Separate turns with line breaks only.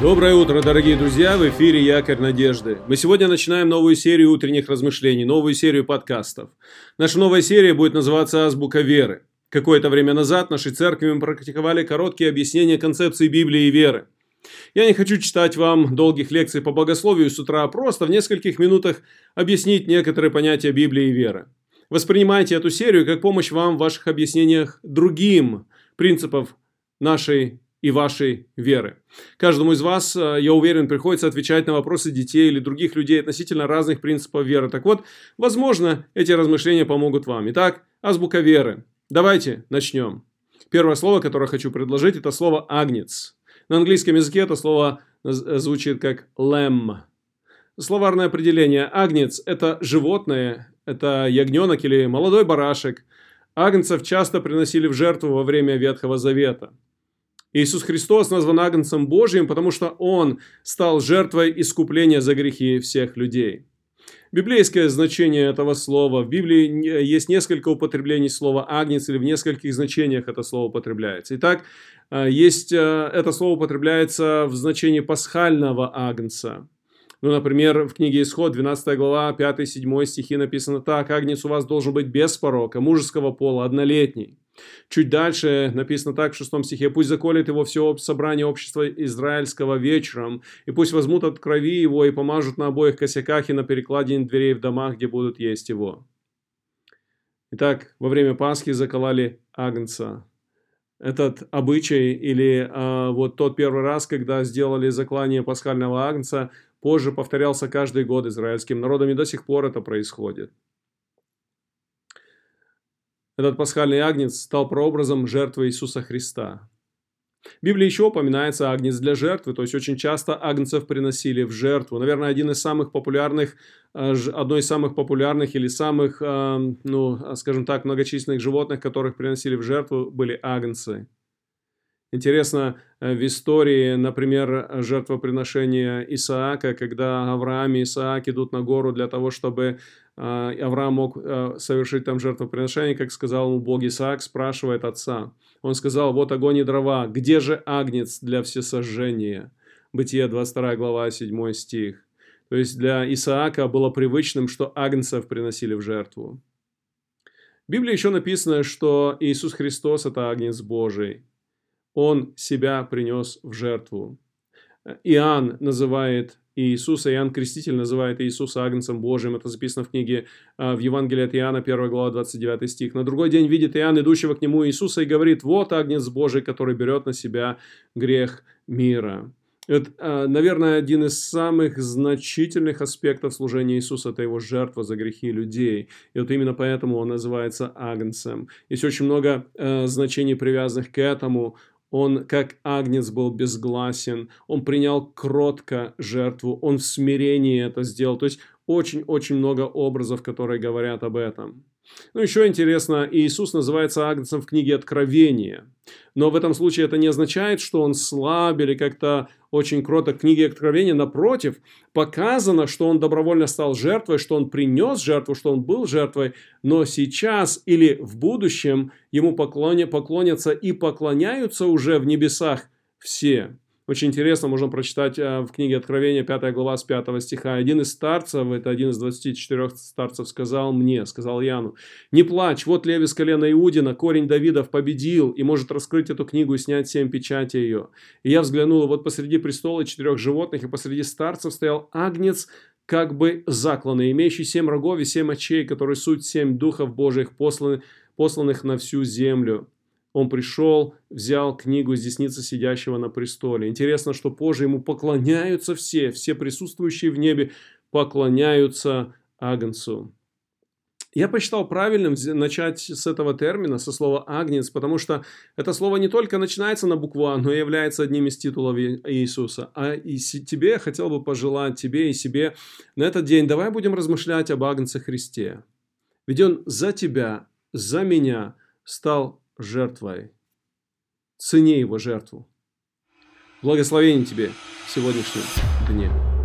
Доброе утро, дорогие друзья! В эфире «Якорь надежды». Мы сегодня начинаем новую серию утренних размышлений, новую серию подкастов. Наша новая серия будет называться «Азбука веры». Какое-то время назад нашей церкви мы практиковали короткие объяснения концепции Библии и веры. Я не хочу читать вам долгих лекций по богословию с утра, а просто в нескольких минутах объяснить некоторые понятия Библии и веры. Воспринимайте эту серию как помощь вам в ваших объяснениях другим принципов нашей и вашей веры. Каждому из вас, э, я уверен, приходится отвечать на вопросы детей или других людей относительно разных принципов веры. Так вот, возможно, эти размышления помогут вам. Итак, азбука веры. Давайте начнем. Первое слово, которое хочу предложить, это слово «агнец». На английском языке это слово звучит как «lamb». Словарное определение «агнец» – это животное, это ягненок или молодой барашек. Агнцев часто приносили в жертву во время Ветхого Завета – Иисус Христос назван Агнцем Божьим, потому что Он стал жертвой искупления за грехи всех людей. Библейское значение этого слова. В Библии есть несколько употреблений слова «агнец» или в нескольких значениях это слово употребляется. Итак, э, есть, э, это слово употребляется в значении пасхального агнца. Ну, например, в книге Исход, 12 глава, 5-7 стихи написано так. «Агнец у вас должен быть без порока, мужеского пола, однолетний». Чуть дальше написано так в шестом стихе. «Пусть заколет его все собрание общества израильского вечером, и пусть возьмут от крови его и помажут на обоих косяках и на перекладине дверей в домах, где будут есть его». Итак, во время Пасхи заколали агнца. Этот обычай или а, вот тот первый раз, когда сделали заклание пасхального агнца, позже повторялся каждый год израильским народом, и до сих пор это происходит. Этот пасхальный агнец стал прообразом жертвы Иисуса Христа. В Библии еще упоминается агнец для жертвы, то есть очень часто агнцев приносили в жертву. Наверное, один из самых популярных, э, одно из самых популярных или самых, э, ну, скажем так, многочисленных животных, которых приносили в жертву, были агнцы. Интересно, э, в истории, например, жертвоприношения Исаака, когда Авраам и Исаак идут на гору для того, чтобы а, Авраам мог э, совершить там жертвоприношение, как сказал ему Бог Исаак, спрашивает отца. Он сказал, вот огонь и дрова, где же агнец для всесожжения? Бытие 22 глава 7 стих. То есть для Исаака было привычным, что агнцев приносили в жертву. В Библии еще написано, что Иисус Христос – это агнец Божий. Он себя принес в жертву. Иоанн называет Иисуса, Иоанн Креститель называет Иисуса Агнцем Божиим. Это записано в книге а, в Евангелии от Иоанна, 1 глава, 29 стих. На другой день видит Иоанн, идущего к нему Иисуса, и говорит, вот Агнец Божий, который берет на себя грех мира. Это, а, наверное, один из самых значительных аспектов служения Иисуса – это его жертва за грехи людей. И вот именно поэтому он называется Агнцем. Есть очень много э, значений, привязанных к этому. Он, как агнец, был безгласен, он принял кротко жертву, он в смирении это сделал. То есть очень-очень много образов, которые говорят об этом. Ну, еще интересно, Иисус называется агнцем в книге Откровения. Но в этом случае это не означает, что он слаб или как-то очень кроток. В книге Откровения, напротив, показано, что он добровольно стал жертвой, что он принес жертву, что он был жертвой, но сейчас или в будущем ему поклонятся и поклоняются уже в небесах все. Очень интересно, можно прочитать э, в книге Откровения 5 глава с 5 стиха. Один из старцев, это один из 24 старцев, сказал мне, сказал Яну, «Не плачь, вот лев из колена Иудина, корень Давидов победил и может раскрыть эту книгу и снять семь печати ее». И я взглянул, вот посреди престола четырех животных и посреди старцев стоял агнец, как бы закланный, имеющий семь рогов и семь очей, который суть семь духов Божьих, посланных, посланных на всю землю он пришел, взял книгу из десницы сидящего на престоле. Интересно, что позже ему поклоняются все, все присутствующие в небе поклоняются Агнцу. Я посчитал правильным начать с этого термина, со слова «агнец», потому что это слово не только начинается на букву «А», но и является одним из титулов Иисуса. А и тебе я хотел бы пожелать, тебе и себе на этот день, давай будем размышлять об Агнце Христе. Ведь Он за тебя, за меня стал жертвой. Цени его жертву. Благословение тебе в сегодняшнем дне.